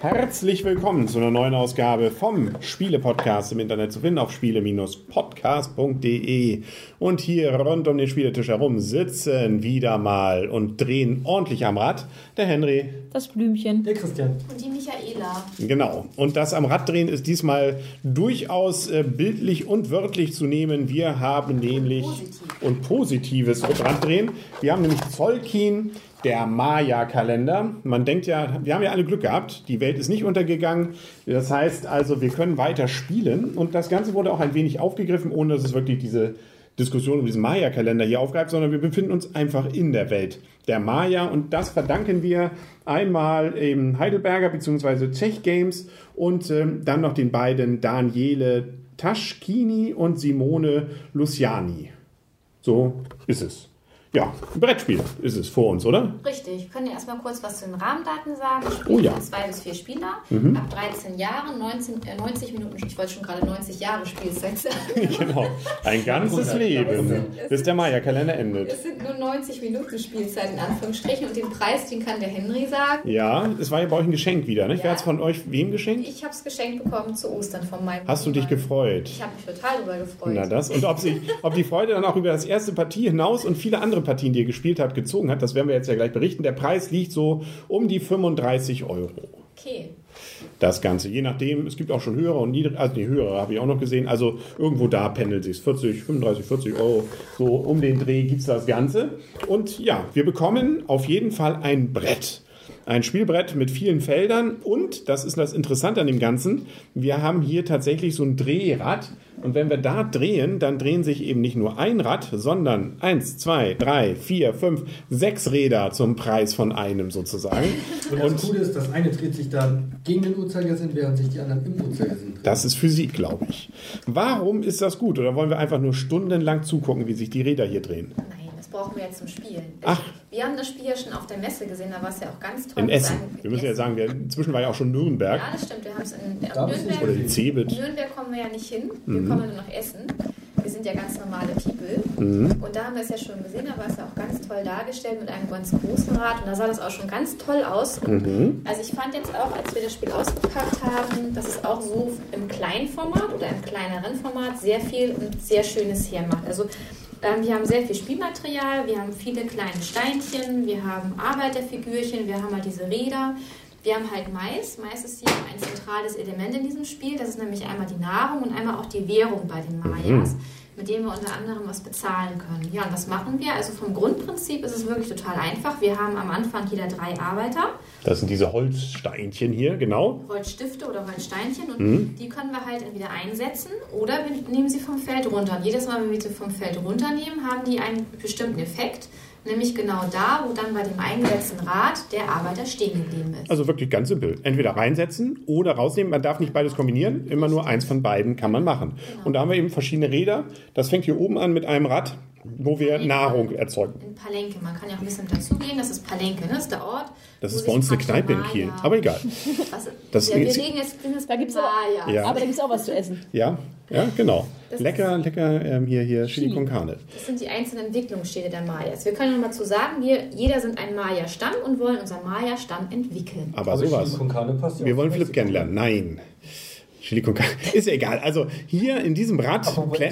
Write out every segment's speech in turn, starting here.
Herzlich willkommen zu einer neuen Ausgabe vom Spiele-Podcast im Internet zu finden auf spiele-podcast.de. Und hier rund um den Spieletisch herum sitzen wieder mal und drehen ordentlich am Rad der Henry. Das Blümchen. Der Christian. Und die Michaela. Genau. Und das am Rad drehen ist diesmal durchaus äh, bildlich und wörtlich zu nehmen. Wir haben nämlich Positiv. Und positives Raddrehen. Wir haben nämlich Zollkin, der Maya-Kalender. Man denkt ja, wir haben ja alle Glück gehabt. Die Welt ist nicht untergegangen. Das heißt also, wir können weiter spielen. Und das Ganze wurde auch ein wenig aufgegriffen, ohne dass es wirklich diese Diskussion um diesen Maya-Kalender hier aufgreift, sondern wir befinden uns einfach in der Welt der Maya. Und das verdanken wir einmal eben Heidelberger bzw. Tech Games und ähm, dann noch den beiden Daniele Taschkini und Simone Luciani. So ist es. Ja, ein Brettspiel ist es vor uns, oder? Richtig. Können ja erstmal kurz was zu den Rahmendaten sagen. Spiel Oh ja. zwei bis vier Spieler, ab 13 Jahren, 19, äh, 90 Minuten, ich wollte schon gerade 90 Jahre Spielzeit sagen. Genau. Ein ganzes Leben, bis der Maya-Kalender endet. Es sind nur 90 Minuten Spielzeit in Anführungsstrichen und den Preis, den kann der Henry sagen. Ja, es war ja bei euch ein Geschenk wieder, nicht? Wer Ja. hat es von euch wem geschenkt? Ich habe es geschenkt bekommen zu Ostern von meinem Hast du dich Mann. gefreut? Ich habe mich total darüber gefreut. Na das. Und ob, sie, ob die Freude dann auch über das erste Partie hinaus und viele andere Partien, die ihr gespielt habt, gezogen hat, das werden wir jetzt ja gleich berichten. Der Preis liegt so um die 35 Euro. Okay. Das Ganze. Je nachdem, es gibt auch schon höhere und niedrige, also die höhere habe ich auch noch gesehen. Also irgendwo da pendelt sich 40, 35, 40 Euro. So um den Dreh gibt es das Ganze. Und ja, wir bekommen auf jeden Fall ein Brett. Ein Spielbrett mit vielen Feldern und, das ist das Interessante an dem Ganzen, wir haben hier tatsächlich so ein Drehrad. Und wenn wir da drehen, dann drehen sich eben nicht nur ein Rad, sondern eins, zwei, drei, vier, fünf, sechs Räder zum Preis von einem sozusagen. Und das Coole ist, das eine dreht sich dann gegen den Uhrzeigersinn, während sich die anderen im Uhrzeigersinn drehen. Das ist Physik, glaube ich. Warum ist das gut? Oder wollen wir einfach nur stundenlang zugucken, wie sich die Räder hier drehen? Nein, das brauchen wir jetzt zum Spielen. Ach. Wir haben das Spiel ja schon auf der Messe gesehen, da war es ja auch ganz toll. In Essen. Sein- Wir müssen ja Essen. sagen, wir, inzwischen war ja auch schon Nürnberg. Ja, das stimmt. Wir haben es in Nürnberg. Oder die Cebit. Nürnberg kommen wir ja nicht hin. Mhm. Wir kommen nur nach Essen. Wir sind ja ganz normale People. Mhm. Und da haben wir es ja schon gesehen. Da war es ja auch ganz toll dargestellt mit einem ganz großen Rad. Und da sah das auch schon ganz toll aus. Mhm. Also ich fand jetzt auch, als wir das Spiel ausgepackt haben, dass es auch so im kleinen Format oder im kleineren Format sehr viel und sehr Schönes hermacht. Also wir haben sehr viel Spielmaterial, wir haben viele kleine Steinchen, wir haben Arbeiterfigürchen, wir haben halt diese Räder. Wir haben halt Mais. Mais ist hier ein zentrales Element in diesem Spiel. Das ist nämlich einmal die Nahrung und einmal auch die Währung bei den Mayas, mit denen wir unter anderem was bezahlen können. Ja, und was machen wir? Also vom Grundprinzip ist es wirklich total einfach. Wir haben am Anfang jeder drei Arbeiter. Das sind diese Holzsteinchen hier, genau. Holzstifte oder Holzsteinchen und Mhm. die können wir halt entweder einsetzen oder wir nehmen sie vom Feld runter. Und jedes Mal, wenn wir sie vom Feld runternehmen, haben die einen bestimmten Effekt, nämlich genau da, wo dann bei dem eingesetzten Rad der Arbeiter stehen geblieben ist. Also wirklich ganz simpel. Entweder reinsetzen oder rausnehmen. Man darf nicht beides kombinieren. Immer nur eins von beiden kann man machen. Und da haben wir eben verschiedene Räder. Das fängt hier oben an mit einem Rad, wo wir Nahrung erzeugen. In Palenque, man kann ja auch ein bisschen dazugehen, das ist Palenque, ne? das ist der Ort. Das ist bei uns eine Kneipe in Maya- Kiel. Aber egal. Was, Das ja, wir ist- reden jetzt, jetzt Da gibt's aber- Maya. Ja. Aber da gibt es auch was zu essen. Ja, ja, genau. Das Lecker, lecker ähm, hier, hier Chili con Carne. Das sind die einzelnen Entwicklungsstädte der Mayas. Wir können noch mal zu sagen, wir, jeder sind ein Maya-Stamm und wollen unseren Maya-Stamm entwickeln. Aber Also sowas. Chili con Carne passt ja Wir auch wollen Mexiko. kennenlernen. Nein. Chili con Carne. Ist ja egal. Also hier in diesem Rad,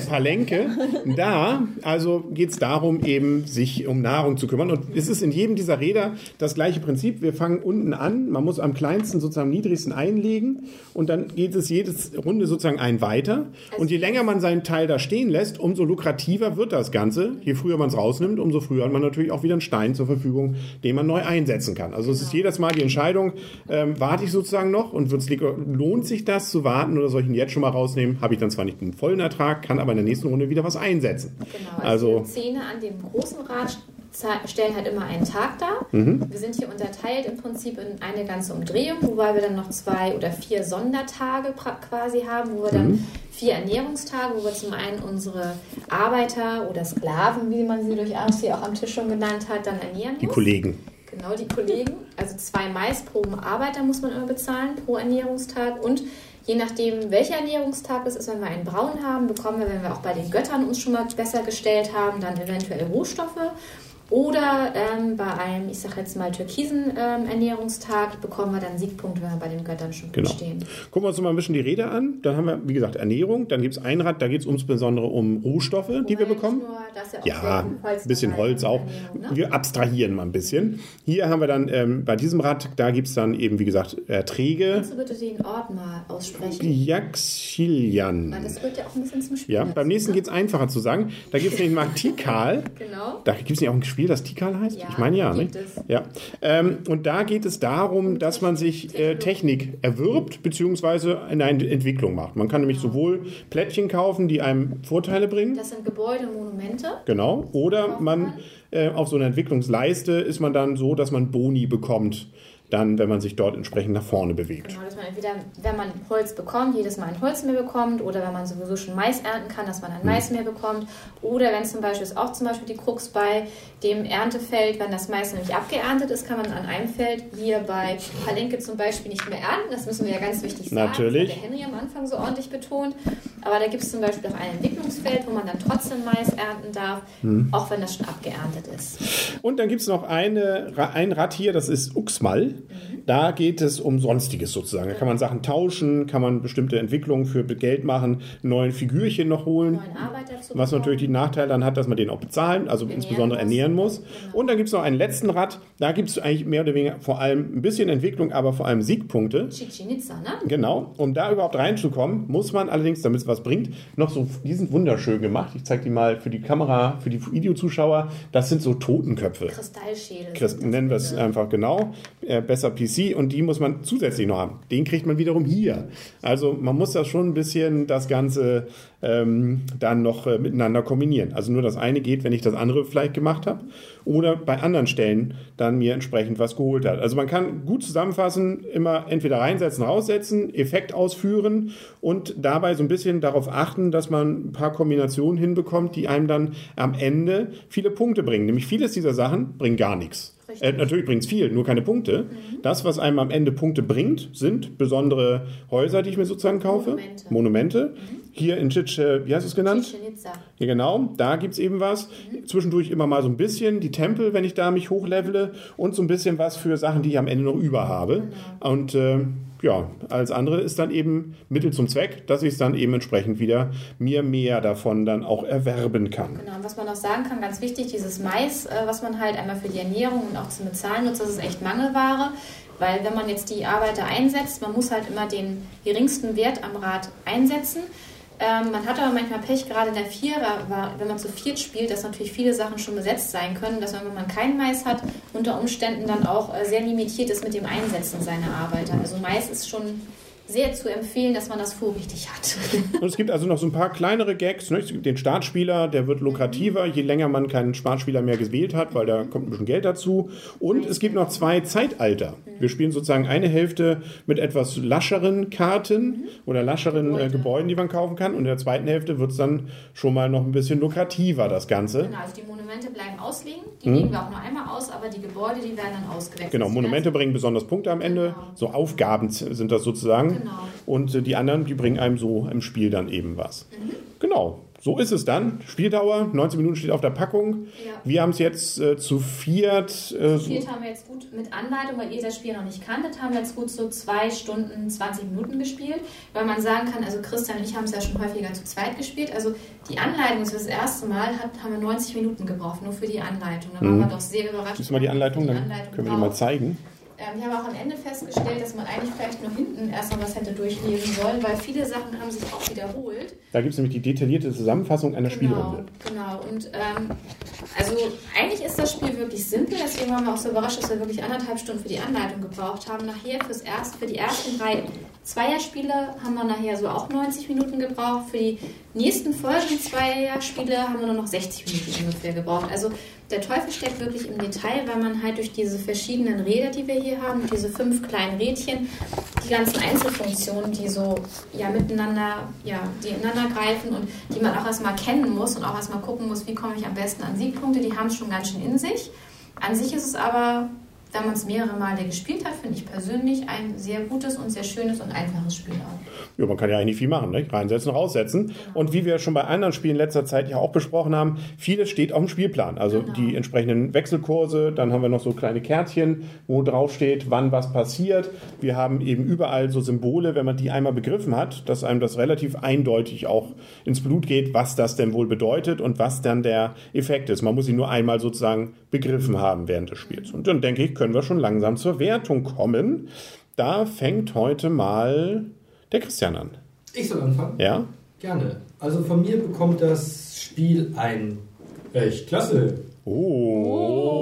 Palenque, da also geht es darum, eben sich um Nahrung zu kümmern. Und es ist in jedem dieser Räder das gleiche Prinzip. Wir fangen unten an. Man muss am kleinsten, sozusagen am niedrigsten einlegen. Und dann geht es jedes Runde sozusagen ein weiter. Und je länger man seinen Teil da stehen lässt, umso lukrativer wird das Ganze. Je früher man es rausnimmt, umso früher hat man natürlich auch wieder einen Stein zur Verfügung, den man neu einsetzen kann. Also es ist jedes Mal die Entscheidung, ähm, warte ich sozusagen noch und wird's, lohnt sich das zu warten oder soll ich ihn jetzt schon mal rausnehmen? Habe ich dann zwar nicht einen vollen Ertrag, kann aber in der nächsten Runde wieder was einsetzen. Genau, Also- also die Zähne an dem großen Rad stellen halt immer einen Tag dar. Mhm. Wir sind hier unterteilt im Prinzip in eine ganze Umdrehung, wobei wir dann noch zwei oder vier Sondertage quasi haben, wo wir Mhm. dann vier Ernährungstage, wo wir zum einen unsere Arbeiter oder Sklaven, wie man sie durchaus hier auch am Tisch schon genannt hat, dann ernähren Die muss. Kollegen. Genau, die Kollegen. Also zwei Maisproben Arbeiter muss man immer bezahlen pro Ernährungstag. Und je nachdem, welcher Ernährungstag es ist, wenn wir einen Braun haben, bekommen wir, wenn wir auch bei den Göttern uns schon mal besser gestellt haben, dann eventuell Rohstoffe. Oder ähm, bei einem, ich sag jetzt mal, türkisen ähm, Ernährungstag bekommen wir dann Siegpunkte, wenn wir bei den Göttern schon Genau. stehen. Gucken wir uns mal ein bisschen die Rede an. Dann haben wir, wie gesagt, Ernährung. Dann gibt es ein Rad, da geht es insbesondere um Rohstoffe, die wir Wobei bekommen. Nur, ja, Ja, ein Holz bisschen Holz auch. Ne? Wir abstrahieren mal ein bisschen. Hier haben wir dann ähm, bei diesem Rad, da gibt es dann eben, wie gesagt, Erträge. Kannst du bitte den Ort mal aussprechen? Yaxilian. Weil das wird ja auch ein bisschen zum Spiel. Ja, beim nächsten ne? geht es einfacher zu sagen. Da gibt es nämlich mal Tikal. Genau. Da gibt es nicht auch ein Spiel, das Tikal heißt? Ja, ich meine ja, ne? Ja. Ähm, und da geht es darum, dass man sich äh, Technik erwirbt bzw. eine Entwicklung macht. Man kann nämlich sowohl Plättchen kaufen, die einem Vorteile bringen, Das sind Gebäude, Monumente. genau, oder man äh, auf so einer Entwicklungsleiste ist man dann so, dass man Boni bekommt, dann, wenn man sich dort entsprechend nach vorne bewegt. Genau, dass man entweder, wenn man Holz bekommt, jedes Mal ein Holz mehr bekommt, oder wenn man sowieso schon Mais ernten kann, dass man Hm. ein Mais mehr bekommt. Oder wenn zum Beispiel ist auch zum Beispiel die Krux bei dem Erntefeld, wenn das Mais nämlich abgeerntet ist, kann man an einem Feld hier bei Palenke zum Beispiel nicht mehr ernten. Das müssen wir ja ganz wichtig sagen. Natürlich. Das hat der Henry am Anfang so ordentlich betont. Aber da gibt es zum Beispiel auch ein Entwicklungsfeld, wo man dann trotzdem Mais ernten darf, Hm. auch wenn das schon abgeerntet ist. Und dann gibt es noch eine, ein Rad hier, das ist Uxmal. Da geht es um Sonstiges sozusagen. Da kann man Sachen tauschen, kann man bestimmte Entwicklungen für Geld machen, neuen Figürchen noch holen. Was natürlich den Nachteil dann hat, dass man den auch bezahlen, also Ernähren insbesondere ernähren muss. Genau. Und dann gibt es noch einen letzten Rad. Da gibt es eigentlich mehr oder weniger vor allem ein bisschen Entwicklung, aber vor allem Siegpunkte. Chichen Itza, ne? Genau, um da überhaupt reinzukommen, muss man allerdings, damit es was bringt, noch so, die sind wunderschön gemacht. Ich zeige die mal für die Kamera, für die Videozuschauer. Das sind so Totenköpfe. Kristallschädel. Christ, nennen wir es einfach genau, äh, besser PC und die muss man zusätzlich noch haben. Den kriegt man wiederum hier. Also man muss das schon ein bisschen das Ganze ähm, dann noch äh, miteinander kombinieren. Also nur das eine geht, wenn ich das andere vielleicht gemacht habe oder bei anderen Stellen dann mir entsprechend was geholt hat. Also man kann gut zusammenfassen, immer entweder reinsetzen, raussetzen, Effekt ausführen und dabei so ein bisschen darauf achten, dass man ein paar Kombinationen hinbekommt, die einem dann am Ende viele Punkte bringen. Nämlich vieles dieser Sachen bringen gar nichts. Äh, natürlich bringt es viel, nur keine Punkte. Das, was einem am Ende Punkte bringt, sind besondere Häuser, die ich mir sozusagen kaufe. Monumente. Monumente. Hier in Chiche, wie hast du es genannt? Chichen. Ja, genau, da gibt es eben was. Zwischendurch immer mal so ein bisschen die Tempel, wenn ich da mich hochlevele und so ein bisschen was für Sachen, die ich am Ende noch über habe. Und äh, ja, alles andere ist dann eben Mittel zum Zweck, dass ich es dann eben entsprechend wieder mir mehr davon dann auch erwerben kann. Genau, und was man noch sagen kann, ganz wichtig, dieses Mais, äh, was man halt einmal für die Ernährung und auch zum Bezahlen nutzt, das ist echt Mangelware. Weil wenn man jetzt die Arbeiter einsetzt, man muss halt immer den geringsten Wert am Rad einsetzen. Ähm, man hat aber manchmal Pech, gerade in der Vierer, wenn man zu viert spielt, dass natürlich viele Sachen schon besetzt sein können, dass man, wenn man keinen Mais hat, unter Umständen dann auch äh, sehr limitiert ist mit dem Einsetzen seiner Arbeiter. Also Mais ist schon sehr zu empfehlen, dass man das vorrichtig hat. Und es gibt also noch so ein paar kleinere Gags. Ne? Es gibt den Startspieler, der wird lukrativer, je länger man keinen Startspieler mehr gewählt hat, weil da kommt ein bisschen Geld dazu. Und es gibt noch zwei Zeitalter. Wir spielen sozusagen eine Hälfte mit etwas lascheren Karten oder lascheren äh, Gebäude. Gebäuden, die man kaufen kann. Und in der zweiten Hälfte wird es dann schon mal noch ein bisschen lukrativer, das Ganze. Genau, also die Monumente bleiben ausliegen, die legen wir auch nur einmal aus, aber die Gebäude, die werden dann ausgewechselt. Genau, Monumente bringen besonders Punkte am Ende. Genau. So Aufgaben sind das sozusagen. Genau. Und äh, die anderen, die bringen einem so im Spiel dann eben was. Genau, so ist es dann. Spieldauer, 19 Minuten steht auf der Packung. Ja. Wir haben es jetzt äh, zu viert. Äh, so, Gespielt haben wir jetzt gut mit Anleitung, weil ihr das Spiel noch nicht kanntet, haben wir jetzt gut so zwei Stunden, 20 Minuten gespielt, weil man sagen kann, also Christian und ich haben es ja schon häufiger zu zweit gespielt, also die Anleitung ist das erste Mal, hat, haben wir 90 Minuten gebraucht, nur für die Anleitung. Da waren wir doch sehr überrascht. Müssen wir die Anleitung, wie dann die Anleitung können wir die mal zeigen. Ähm, ich habe auch am Ende festgestellt, dass man eigentlich vielleicht nur hinten erst noch was hätte durchlesen sollen, weil viele Sachen haben sich auch wiederholt. Da gibt es nämlich die detaillierte Zusammenfassung einer Genau, Spielrunde. genau. Und ähm, also eigentlich ist das Spiel wirklich simpel, deswegen waren wir auch so überrascht, dass wir wirklich anderthalb Stunden für die Anleitung gebraucht haben. Nachher fürs erst, für die ersten drei Zweierspiele haben wir nachher so auch 90 Minuten gebraucht. Für die nächsten folgenden Zweierspiele haben wir nur noch 60 Minuten ungefähr gebraucht. Also der Teufel steckt wirklich im Detail, weil man halt durch diese verschiedenen Räder, die wir hier haben, diese fünf kleinen Rädchen, die ganzen Einzelfunktionen, die so ja miteinander, ja, die ineinander greifen und die man auch erstmal kennen muss und auch erstmal gucken muss, wie komme ich am besten an Siegpunkte, die haben es schon ganz schön in sich. An sich ist es aber, da man es mehrere Male gespielt hat, finde ich persönlich ein sehr gutes und sehr schönes und einfaches Spiel auch. Ja, man kann ja eigentlich nicht viel machen, ne? reinsetzen, raussetzen. Und wie wir schon bei anderen Spielen in letzter Zeit ja auch besprochen haben, vieles steht auf dem Spielplan. Also Genau. die entsprechenden Wechselkurse, dann haben wir noch so kleine Kärtchen, wo drauf steht, wann was passiert. Wir haben eben überall so Symbole, wenn man die einmal begriffen hat, dass einem das relativ eindeutig auch ins Blut geht, was das denn wohl bedeutet und was dann der Effekt ist. Man muss ihn nur einmal sozusagen begriffen haben während des Spiels. Und dann denke ich, können wir schon langsam zur Wertung kommen. Da fängt heute mal der Christian an. Ich soll anfangen? Ja? Gerne. Also von mir bekommt das Spiel ein echt klasse. Oh.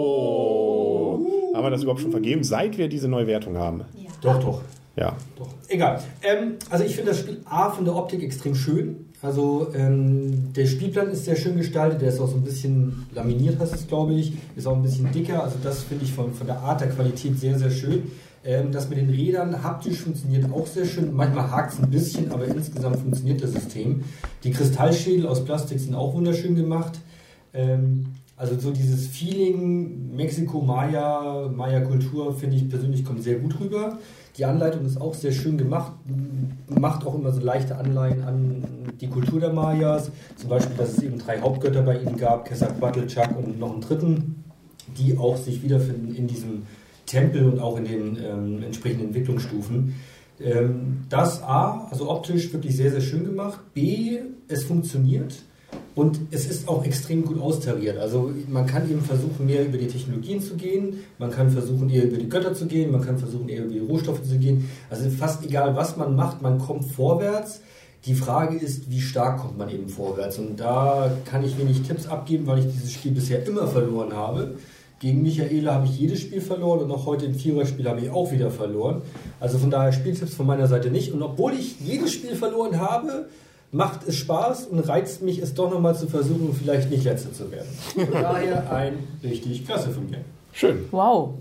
Haben wir das überhaupt schon vergeben, seit wir diese neue Wertung haben? Ja. Doch, doch. Ja. Doch, egal. Ähm, also ich finde das Spiel A von der Optik extrem schön. Also ähm, der Spielplan ist sehr schön gestaltet, der ist auch so ein bisschen laminiert, heißt es glaube ich, ist auch ein bisschen dicker. Also das finde ich von, von der Art der Qualität sehr, sehr schön. Ähm, das mit den Rädern haptisch funktioniert auch sehr schön. Manchmal hakt es ein bisschen, aber insgesamt funktioniert das System. Die Kristallschädel aus Plastik sind auch wunderschön gemacht. Ähm, also so dieses Feeling Mexiko, Maya, Maya-Kultur finde ich persönlich kommt sehr gut rüber. Die Anleitung ist auch sehr schön gemacht, macht auch immer so leichte Anleihen an die Kultur der Mayas. Zum Beispiel, dass es eben drei Hauptgötter bei ihnen gab, Quetzalcoatl, und noch einen dritten, die auch sich wiederfinden in diesem Tempel und auch in den ähm, entsprechenden Entwicklungsstufen. Ähm, das A, also optisch wirklich sehr, sehr schön gemacht. B, es funktioniert. Und es ist auch extrem gut austariert. Also man kann eben versuchen, mehr über die Technologien zu gehen, man kann versuchen, eher über die Götter zu gehen, man kann versuchen, eher über die Rohstoffe zu gehen. Also fast egal, was man macht, man kommt vorwärts. Die Frage ist, wie stark kommt man eben vorwärts? Und da kann ich wenig Tipps abgeben, weil ich dieses Spiel bisher immer verloren habe. Gegen Michaela habe ich jedes Spiel verloren und auch heute im Viererspiel habe ich auch wieder verloren. Also von daher Spieltipps von meiner Seite nicht. Und obwohl ich jedes Spiel verloren habe, macht es Spaß und reizt mich, es doch nochmal zu versuchen, vielleicht nicht Letzte zu werden. Von daher ein richtig klasse von mir. Schön. Wow.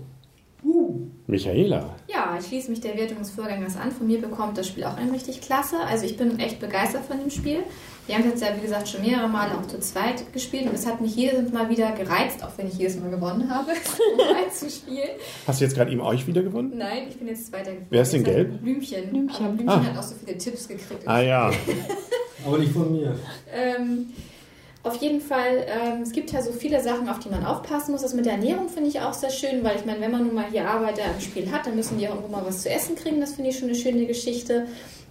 Michaela. Ja, ich schließe mich der Wertung des Vorgängers an. Von mir bekommt das Spiel auch ein richtig klasse. Also ich bin echt begeistert von dem Spiel. Wir haben es jetzt ja, wie gesagt, schon mehrere Male auch zu zweit gespielt und es hat mich jedes Mal wieder gereizt, auch wenn ich jedes Mal gewonnen habe, zu zweit zu spielen. Hast du jetzt gerade eben euch wieder gewonnen? Nein, ich bin jetzt Zweiter geworden. Wer ist denn gelb? Blümchen. Blümchen. Aber Blümchen Ah. hat auch so viele Tipps gekriegt. Ah ja. Aber nicht von mir. Ähm, auf jeden Fall, ähm, es gibt ja so viele Sachen, auf die man aufpassen muss. Das mit der Ernährung finde ich auch sehr schön, weil ich meine, wenn man nun mal hier Arbeiter im Spiel hat, dann müssen die auch irgendwo mal was zu essen kriegen. Das finde ich schon eine schöne Geschichte.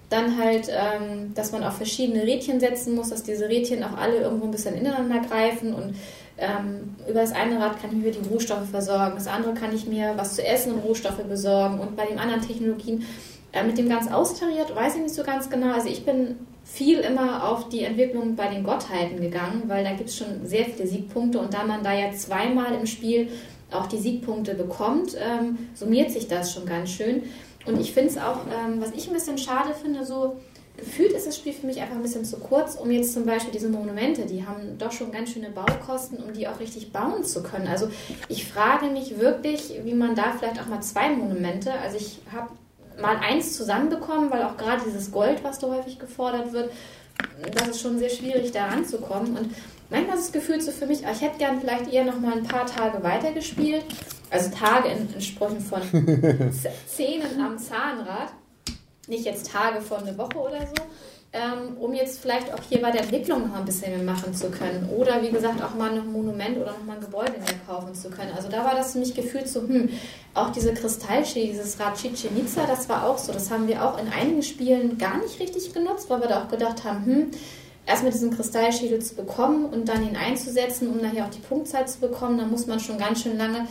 Dann halt, ähm, dass man auf verschiedene Rädchen setzen muss, dass diese Rädchen auch alle irgendwo ein bisschen ineinander greifen und ähm, über das eine Rad kann ich mir die Rohstoffe versorgen, das andere kann ich mir was zu essen und Rohstoffe besorgen und bei den anderen Technologien äh, mit dem ganz austariert, weiß ich nicht so ganz genau. Also ich bin viel immer auf die Entwicklung bei den Gottheiten gegangen, weil da gibt es schon sehr viele Siegpunkte und da man da ja zweimal im Spiel auch die Siegpunkte bekommt, ähm, summiert sich das schon ganz schön. Und ich finde es auch, ähm, was ich ein bisschen schade finde, so gefühlt ist das Spiel für mich einfach ein bisschen zu kurz, um jetzt zum Beispiel diese Monumente, die haben doch schon ganz schöne Baukosten, um die auch richtig bauen zu können. Also ich frage mich wirklich, wie man da vielleicht auch mal zwei Monumente, also ich habe mal eins zusammenbekommen, weil auch gerade dieses Gold, was da häufig gefordert wird, das ist schon sehr schwierig, da ranzukommen. Und manchmal ist das Gefühl so für mich, ah, ich hätte gern vielleicht eher noch mal ein paar Tage weitergespielt. Also Tage in, in Sprüchen von Zähnen am Zahnrad. Nicht jetzt Tage von eine Woche oder so. Ähm, um jetzt vielleicht auch hier bei der Entwicklung noch ein bisschen mehr machen zu können. Oder wie gesagt, auch mal ein Monument oder noch mal ein Gebäude mehr kaufen zu können. Also da war das für mich gefühlt so, hm, auch diese Kristallschädel, dieses Rad Chichen Itza, das war auch so. Das haben wir auch in einigen Spielen gar nicht richtig genutzt, weil wir da auch gedacht haben, hm, erstmal diesen Kristallschädel zu bekommen und dann ihn einzusetzen, um nachher auch die Punktzahl zu bekommen, da muss man schon ganz schön lange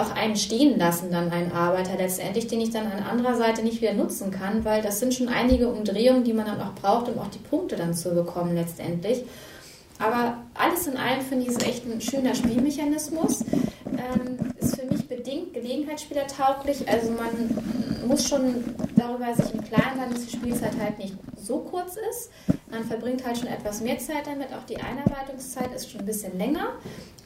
auch einen stehen lassen, dann einen Arbeiter letztendlich, den ich dann an anderer Seite nicht wieder nutzen kann, weil das sind schon einige Umdrehungen, die man dann auch braucht, um auch die Punkte dann zu bekommen letztendlich. Aber alles in allem finde ich es echt ein schöner Spielmechanismus. Ähm, ist für mich bedingt gelegenheitsspielertauglich. Also man muss schon darüber sich im Klaren sein, dass die Spielzeit halt nicht so kurz ist. Man verbringt halt schon etwas mehr Zeit damit. Auch die Einarbeitungszeit ist schon ein bisschen länger.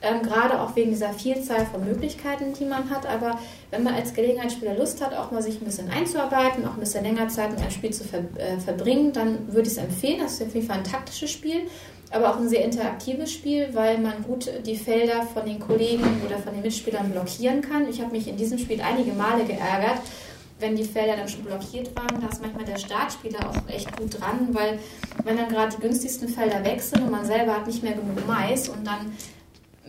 Ähm, gerade auch wegen dieser Vielzahl von Möglichkeiten, die man hat. Aber wenn man als Gelegenheitsspieler Lust hat, auch mal sich ein bisschen einzuarbeiten, auch ein bisschen länger Zeit mit einem Spiel zu ver äh, verbringen, dann würde ich es empfehlen. Das ist auf jeden Fall ein taktisches Spiel. aber auch ein sehr interaktives Spiel, weil man gut die Felder von den Kollegen oder von den Mitspielern blockieren kann. Ich habe mich in diesem Spiel einige Male geärgert, wenn die Felder dann schon blockiert waren, da ist manchmal der Startspieler auch echt gut dran, weil wenn dann gerade die günstigsten Felder weg sind und man selber hat nicht mehr genug Mais und dann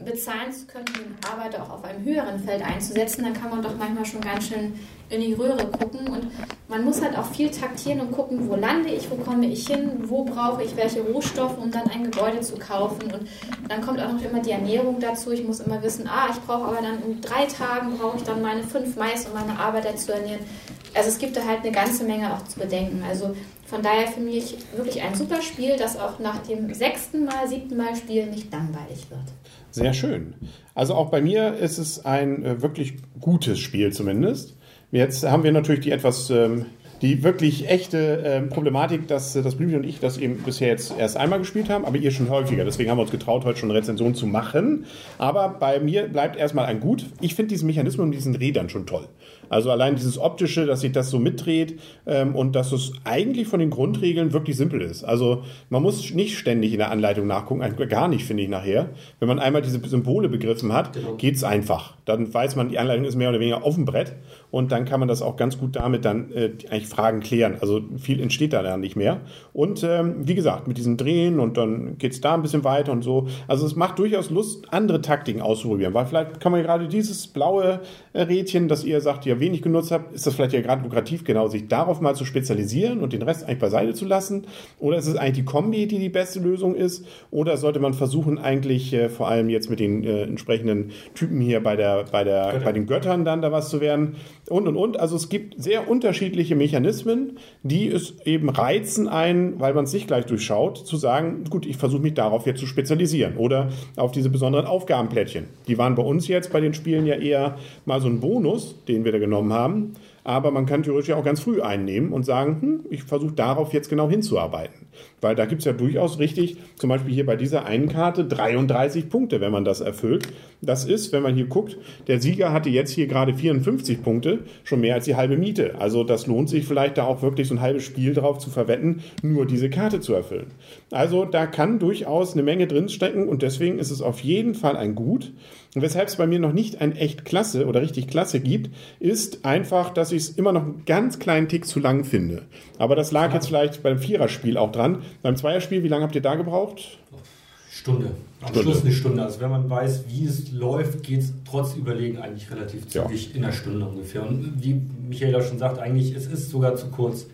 bezahlen zu können, den Arbeiter auch auf einem höheren Feld einzusetzen, dann kann man doch manchmal schon ganz schön in die Röhre gucken. Und man muss halt auch viel taktieren und gucken, wo lande ich, wo komme ich hin, wo brauche ich welche Rohstoffe, um dann ein Gebäude zu kaufen. Und dann kommt auch noch immer die Ernährung dazu. Ich muss immer wissen, ah, ich brauche aber dann in drei Tagen brauche ich dann meine fünf Mais, um meine Arbeiter zu ernähren. Also es gibt da halt eine ganze Menge auch zu bedenken. Also von daher für mich wirklich ein super Spiel, das auch nach dem sechsten Mal, siebten Mal Spielen nicht langweilig wird. Sehr schön. Also auch bei mir ist es ein äh, wirklich gutes Spiel zumindest. Jetzt haben wir natürlich die etwas, ähm, die wirklich echte äh, Problematik, dass äh, das Blümchen und ich das eben bisher jetzt erst einmal gespielt haben, aber ihr schon häufiger. Deswegen haben wir uns getraut, heute schon eine Rezension zu machen. Aber bei mir bleibt erstmal ein Gut. Ich finde diesen Mechanismus mit diesen Rädern schon toll. Also allein dieses optische, dass sich das so mitdreht ähm, und dass es eigentlich von den Grundregeln wirklich simpel ist. Also man muss nicht ständig in der Anleitung nachgucken, gar nicht, finde ich nachher. Wenn man einmal diese Symbole begriffen hat, genau. geht es einfach. Dann weiß man, die Anleitung ist mehr oder weniger auf dem Brett und dann kann man das auch ganz gut damit dann äh, eigentlich Fragen klären. Also viel entsteht da dann nicht mehr. Und ähm, wie gesagt, mit diesem Drehen und dann geht es da ein bisschen weiter und so. Also es macht durchaus Lust, andere Taktiken auszuprobieren, weil vielleicht kann man gerade dieses blaue äh, Rädchen, das ihr sagt, ihr wenig genutzt habt, ist das vielleicht ja gerade lukrativ, genau, sich darauf mal zu spezialisieren und den Rest eigentlich beiseite zu lassen? Oder ist es eigentlich die Kombi, die die beste Lösung ist? Oder sollte man versuchen, eigentlich äh, vor allem jetzt mit den äh, entsprechenden Typen hier bei, der, bei, der, bei den Göttern dann da was zu werden? Und und und. Also es gibt sehr unterschiedliche Mechanismen, die es eben reizen einen, weil man es nicht gleich durchschaut, zu sagen, gut, ich versuche mich darauf jetzt zu spezialisieren oder auf diese besonderen Aufgabenplättchen. Die waren bei uns jetzt bei den Spielen ja eher mal so ein Bonus, den wir da genommen haben. Aber man kann theoretisch ja auch ganz früh einnehmen und sagen, hm, ich versuche darauf jetzt genau hinzuarbeiten. Weil da gibt es ja durchaus richtig, zum Beispiel hier bei dieser einen Karte 33 Punkte, wenn man das erfüllt. Das ist, wenn man hier guckt, der Sieger hatte jetzt hier gerade 54 Punkte, schon mehr als die halbe Miete. Also das lohnt sich vielleicht da auch wirklich so ein halbes Spiel drauf zu verwetten, nur diese Karte zu erfüllen. Also da kann durchaus eine Menge drinstecken und deswegen ist es auf jeden Fall ein Gut. Und weshalb es bei mir noch nicht ein echt klasse oder richtig klasse gibt, ist einfach, dass ich es immer noch einen ganz kleinen Tick zu lang finde. Aber das lag jetzt vielleicht beim Viererspiel auch dran. Beim Zweierspiel, wie lange habt ihr da gebraucht? Stunde. Am Stunde. Schluss eine Stunde. Also wenn man weiß, wie es läuft, geht es trotz Überlegen eigentlich relativ zügig ja. in einer Stunde ungefähr. Und wie Michaela schon sagt, eigentlich es ist sogar zu kurz.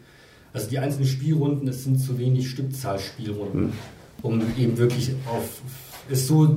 Also die einzelnen Spielrunden, es sind zu wenig Stückzahl-Spielrunden, hm. um eben wirklich auf ist so,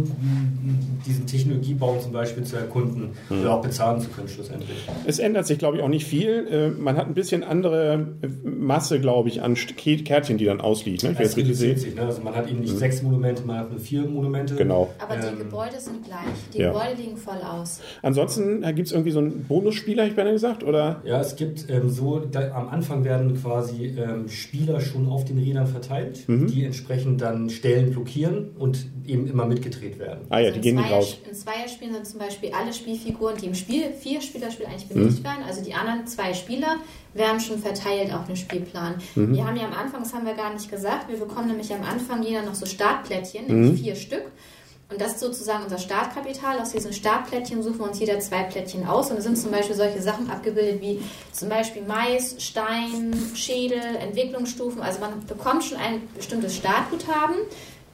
diesen Technologiebaum zum Beispiel zu erkunden mhm. oder auch bezahlen zu können schlussendlich. Es ändert sich, glaube ich, auch nicht viel. Äh, man hat ein bisschen andere Masse, glaube ich, an Kärtchen, die dann ausliegen. Ne? Es reduziert sich. Ne? Also man hat eben nicht mhm. sechs Monumente, man hat nur vier Monumente. Genau. Aber die ähm, Gebäude sind gleich. Die ja. Gebäude liegen voll aus. Ansonsten äh, gibt es irgendwie so einen Bonusspieler, ich beinahe gesagt, oder? Ja, es gibt ähm, so, da, am Anfang werden quasi ähm, Spieler schon auf den Rädern verteilt, mhm. die entsprechend dann Stellen blockieren und eben immer mitgedreht werden. Ah ja, die also gehen nicht raus. In Zweierspielen sind zum Beispiel alle Spielfiguren, die im Spiel, vier Spielerspiel eigentlich benötigt mhm. werden, also die anderen zwei Spieler werden schon verteilt auf den Spielplan. Mhm. Wir haben ja am Anfang, das haben wir gar nicht gesagt, wir bekommen nämlich am Anfang jeder noch so Startplättchen, nämlich mhm. vier Stück. Und das ist sozusagen unser Startkapital. Aus diesen Startplättchen suchen wir uns jeder zwei Plättchen aus. Und da sind zum Beispiel solche Sachen abgebildet wie zum Beispiel Mais, Stein, Schädel, Entwicklungsstufen. Also man bekommt schon ein bestimmtes Startguthaben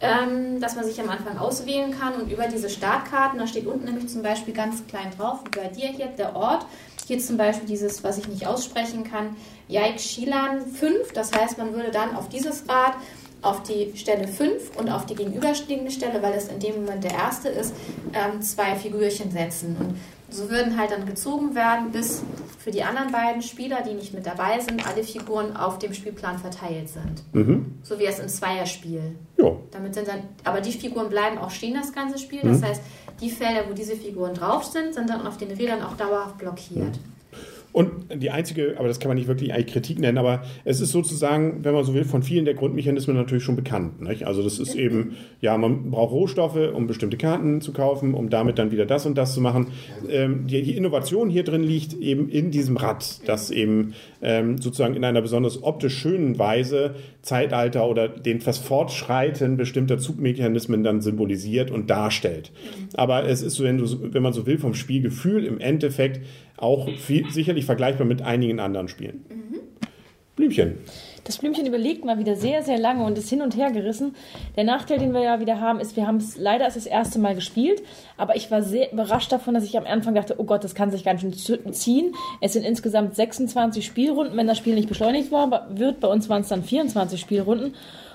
ähm, dass man sich am Anfang auswählen kann und über diese Startkarten, da steht unten nämlich zum Beispiel ganz klein drauf, wie bei dir hier, der Ort, hier zum Beispiel dieses, was ich nicht aussprechen kann, Jaik Shilan 5, das heißt, man würde dann auf dieses Rad auf die Stelle 5 und auf die gegenüberstehende Stelle, weil es in dem Moment der erste ist, ähm, zwei Figürchen setzen. Und so würden halt dann gezogen werden, bis für die anderen beiden Spieler, die nicht mit dabei sind, alle Figuren auf dem Spielplan verteilt sind. Mhm. So wie es im Zweierspiel. Ja. Damit sind dann, aber die Figuren bleiben auch stehen das ganze Spiel. Das mhm. heißt, die Felder, wo diese Figuren drauf sind, sind dann auf den Rädern auch dauerhaft blockiert. Mhm. Und die einzige, aber das kann man nicht wirklich eigentlich Kritik nennen, aber es ist sozusagen, wenn man so will, von vielen der Grundmechanismen natürlich schon bekannt. Nicht? Also das ist eben, ja, man braucht Rohstoffe, um bestimmte Karten zu kaufen, um damit dann wieder das und das zu machen. Ähm, die, die, Innovation hier drin liegt eben in diesem Rad, das eben ähm, sozusagen in einer besonders optisch schönen Weise Zeitalter oder den, das Fortschreiten bestimmter Zugmechanismen dann symbolisiert und darstellt. Aber es ist so, wenn, du, wenn man so will, vom Spielgefühl im Endeffekt auch viel, sicherlich vergleichbar mit einigen anderen Spielen. Mhm. Blümchen. Das Blümchen überlegt mal wieder sehr, sehr lange und ist hin und her gerissen. Der Nachteil, den wir ja wieder haben, ist, wir haben es leider erst das erste Mal gespielt, aber ich war sehr überrascht davon, dass ich am Anfang dachte, oh Gott, das kann sich ganz schön ziehen. Es sind insgesamt 26 Spielrunden, wenn das Spiel nicht beschleunigt war, wird. Bei uns waren es dann 24 Spielrunden.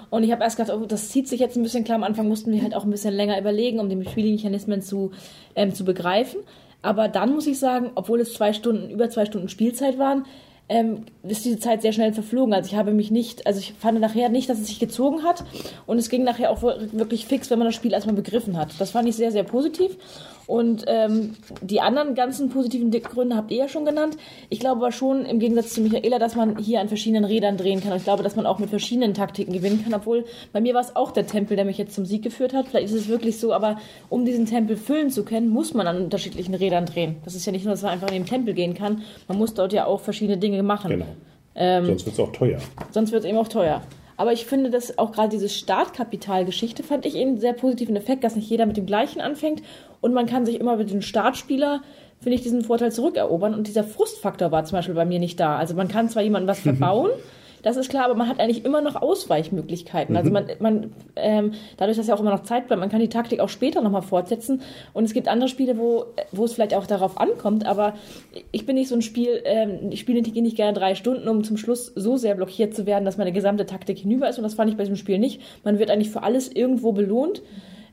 Und ich habe erst gedacht, oh, das zieht sich jetzt ein bisschen klar. Am Anfang mussten wir halt auch ein bisschen länger überlegen, um die Spielmechanismen zu, ähm, zu begreifen. Aber dann muss ich sagen, obwohl es zwei Stunden, über zwei Stunden Spielzeit waren, ähm, ist diese Zeit sehr schnell verflogen. Also ich habe mich nicht, also ich fand nachher nicht, dass es sich gezogen hat und es ging nachher auch wirklich fix, wenn man das Spiel erstmal begriffen hat. Das fand ich sehr, sehr positiv und ähm, die anderen ganzen positiven Gründe habt ihr ja schon genannt. Ich glaube aber schon, im Gegensatz zu Michaela, dass man hier an verschiedenen Rädern drehen kann. Und ich glaube, dass man auch mit verschiedenen Taktiken gewinnen kann. Obwohl, bei mir war es auch der Tempel, der mich jetzt zum Sieg geführt hat. Vielleicht ist es wirklich so, aber um diesen Tempel füllen zu können, muss man an unterschiedlichen Rädern drehen. Das ist ja nicht nur, dass man einfach in den Tempel gehen kann. Man muss dort ja auch verschiedene Dinge machen. Genau. Ähm, sonst wird es auch teuer. Sonst wird es eben auch teuer. Aber ich finde, dass auch gerade diese Startkapitalgeschichte fand ich einen sehr positiven Effekt, dass nicht jeder mit dem gleichen anfängt und man kann sich immer mit dem Startspieler finde ich diesen Vorteil zurückerobern und dieser Frustfaktor war zum Beispiel bei mir nicht da. Also man kann zwar jemandem was verbauen, das ist klar, aber man hat eigentlich immer noch Ausweichmöglichkeiten. Also mhm. Man, man ähm, dadurch, dass ja auch immer noch Zeit bleibt, man kann die Taktik auch später nochmal fortsetzen. Und es gibt andere Spiele, wo, wo es vielleicht auch darauf ankommt, aber ich bin nicht so ein Spiel, ähm, ich spiele nicht gerne drei Stunden, um zum Schluss so sehr blockiert zu werden, dass meine gesamte Taktik hinüber ist. Und das fand ich bei diesem Spiel nicht. Man wird eigentlich für alles irgendwo belohnt.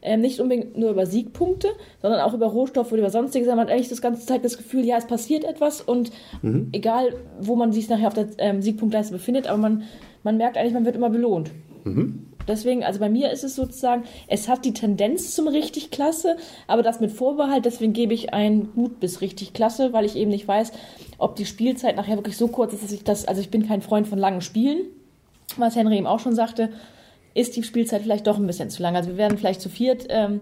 Ähm, nicht unbedingt nur über Siegpunkte, sondern auch über Rohstoffe oder über sonstiges. Man hat eigentlich das ganze Zeit das Gefühl, ja, es passiert etwas und mhm. egal, wo man sich nachher auf der ähm, Siegpunktleiste befindet, aber man, man merkt eigentlich, man wird immer belohnt. Mhm. Deswegen, also bei mir ist es sozusagen, es hat die Tendenz zum richtig klasse, aber das mit Vorbehalt, deswegen gebe ich ein gut bis richtig klasse, weil ich eben nicht weiß, ob die Spielzeit nachher wirklich so kurz ist, dass ich das, also ich bin kein Freund von langen Spielen, was Henry eben auch schon sagte, ist die Spielzeit vielleicht doch ein bisschen zu lang. Also wir werden vielleicht zu viert ähm,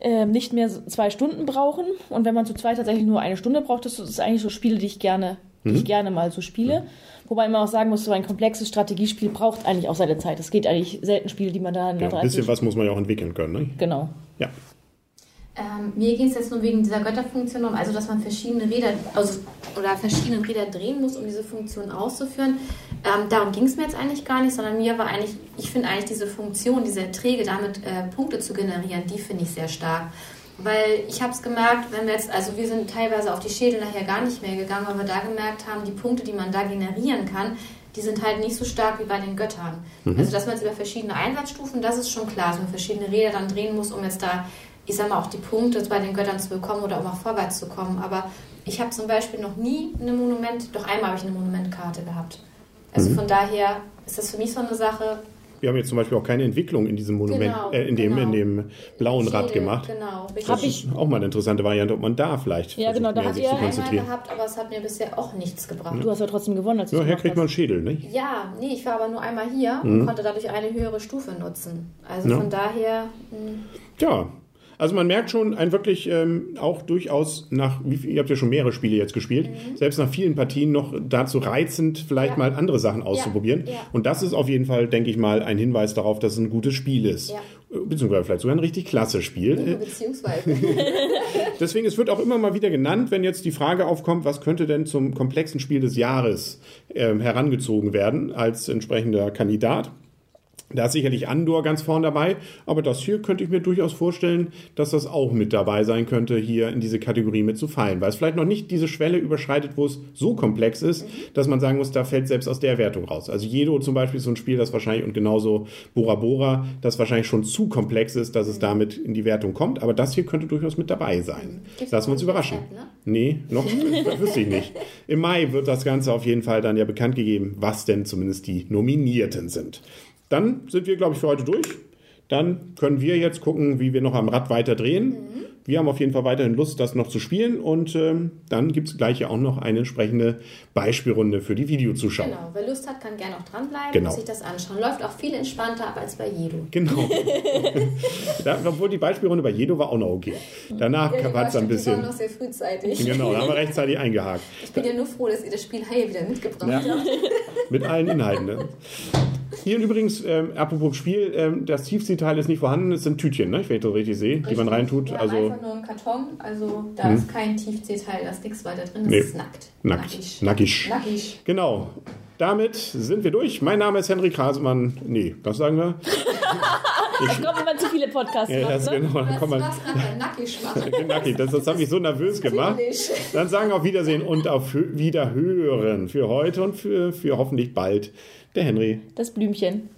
äh, nicht mehr zwei Stunden brauchen. Und wenn man zu zweit tatsächlich nur eine Stunde braucht, das ist eigentlich so Spiele, die ich gerne, mhm. die ich mhm. gerne mal so spiele. Mhm. Wobei man auch sagen muss, so ein komplexes Strategiespiel braucht eigentlich auch seine Zeit. Es geht eigentlich selten Spiele, die man da in der ja, Ein bisschen was muss man ja auch entwickeln können. Ne? Genau. Ja. Ähm, mir ging es jetzt nur wegen dieser Götterfunktion um, also dass man verschiedene Räder also, oder verschiedene Räder drehen muss, um diese Funktion auszuführen. Ähm, darum ging es mir jetzt eigentlich gar nicht, sondern mir war eigentlich, ich finde eigentlich diese Funktion, diese Erträge damit äh, Punkte zu generieren, die finde ich sehr stark. Weil ich habe es gemerkt, wenn wir jetzt, also wir sind teilweise auf die Schädel nachher gar nicht mehr gegangen, weil wir da gemerkt haben, die Punkte, die man da generieren kann, die sind halt nicht so stark wie bei den Göttern. Mhm. Also dass man jetzt über verschiedene Einsatzstufen, das ist schon klar, dass man verschiedene Räder dann drehen muss, um jetzt da ich sag mal, auch die Punkte bei den Göttern zu bekommen oder um auch vorwärts zu kommen. Aber ich habe zum Beispiel noch nie eine Monument, doch einmal habe ich eine Monumentkarte gehabt. Also mhm. von daher ist das für mich so eine Sache. Wir haben jetzt zum Beispiel auch keine Entwicklung in diesem Monument, genau, äh, in, dem, genau. in dem blauen Schädel, Rad gemacht. Genau, das ist auch mal eine interessante Variante, ob man da vielleicht ja, genau, da hat ihr einmal gehabt, aber es hat mir bisher auch nichts gebracht. Du hast ja trotzdem gewonnen. Als ja, hier kriegt man einen Schädel, nicht? Ja, nee, ich war aber nur einmal hier mhm. und konnte dadurch eine höhere Stufe nutzen. Also ja. von daher. Mh. Hm. Ja, also man merkt schon ein wirklich ähm, auch durchaus nach, wie viel, ihr habt ja schon mehrere Spiele jetzt gespielt, mhm. selbst nach vielen Partien noch dazu reizend, vielleicht ja. mal andere Sachen auszuprobieren. Ja. Ja. Und das ist auf jeden Fall, denke ich mal, ein Hinweis darauf, dass es ein gutes Spiel ist. Beziehungsweise vielleicht sogar ein richtig klasse Spiel. beziehungsweise. Deswegen, es wird auch immer mal wieder genannt, wenn jetzt die Frage aufkommt, was könnte denn zum komplexen Spiel des Jahres äh, herangezogen werden als entsprechender Kandidat. Da ist sicherlich Andor ganz vorn dabei, aber das hier könnte ich mir durchaus vorstellen, dass das auch mit dabei sein könnte, hier in diese Kategorie mitzufallen, weil es vielleicht noch nicht diese Schwelle überschreitet, wo es so komplex ist, dass man sagen muss, da fällt selbst aus der Wertung raus. Also Jedo zum Beispiel ist so ein Spiel, das wahrscheinlich und genauso Bora Bora, das wahrscheinlich schon zu komplex ist, dass es damit in die Wertung kommt, aber das hier könnte durchaus mit dabei sein. Gibt's Lassen wir uns überraschen. Zeit, ne? Nee, noch wüsste ich nicht. Im Mai wird das Ganze auf jeden Fall dann ja bekannt gegeben, was denn zumindest die Nominierten sind. Dann sind wir, glaube ich, für heute durch. dann können wir jetzt gucken, wie wir noch am Rad weiter drehen. Wir haben auf jeden Fall weiterhin Lust, das noch zu spielen und ähm, dann gibt es gleich ja auch noch eine entsprechende Beispielrunde für die Videozuschauer. Genau, wer Lust hat, kann gerne auch dranbleiben Genau. und sich das anschauen. Läuft auch viel entspannter ab als bei Jedo. Genau. da, obwohl die Beispielrunde bei Jedo war auch noch okay. Danach Ja, die war es ein Die bisschen. waren noch sehr frühzeitig. Genau, da haben wir rechtzeitig eingehakt. Ich bin ja nur froh, dass ihr das Spiel Haie wieder mitgebracht Ja. habt. Mit allen Inhalten. Ne? Hier übrigens, ähm, apropos Spiel, ähm, das Tiefseeteil ist nicht vorhanden, es sind Tütchen, ne? wenn ich das richtig sehe, die man reintut. Wir Also haben einfach nur einen Karton, also da ist kein Tiefseeteil, da ist nichts weiter drin, das Nee. ist nackt. nackt. Nackig. Nackig. Nackig. Genau. Damit sind wir durch. Mein Name ist Henrik Hasemann. Nee, was sagen wir? Kommt, wenn man zu viele Podcasts Ja, macht, das, ne? genau, dann kommt man. nackig machen? Nackig, das, das hat mich so nervös gemacht. Dann sagen auf Wiedersehen und auf Hö- Wiederhören für heute und für, für hoffentlich bald der Henry, Das Blümchen.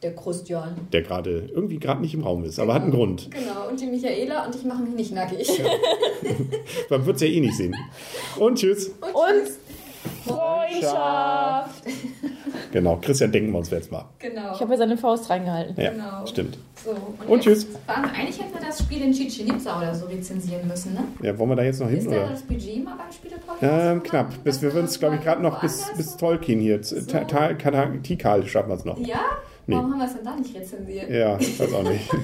Der Christian. der gerade irgendwie gerade nicht im Raum ist, aber hat einen Grund. Genau, und die Michaela und ich mache mich nicht nackig. Man wird es ja eh nicht sehen. Und tschüss. Und, Und tschüss. Freundschaft. Genau, Christian, denken wir uns jetzt mal. Genau. Ich habe ja seine Faust reingehalten. Ja, Genau. stimmt. so, Und tschüss. Waren, eigentlich hätten wir das Spiel in Chichen Itza oder so rezensieren müssen, ne? Ja, wollen wir da jetzt noch hin? Ist da Oder? das Budget mal beim Spielepodcast? Ähm, knapp. Bis wir uns, glaube ich, gerade noch bis, bis Tolkien hier. Ta- Tikal schaffen wir es noch. Ja? Nee. Warum haben wir es denn da nicht rezensiert? Ja, weiß auch nicht.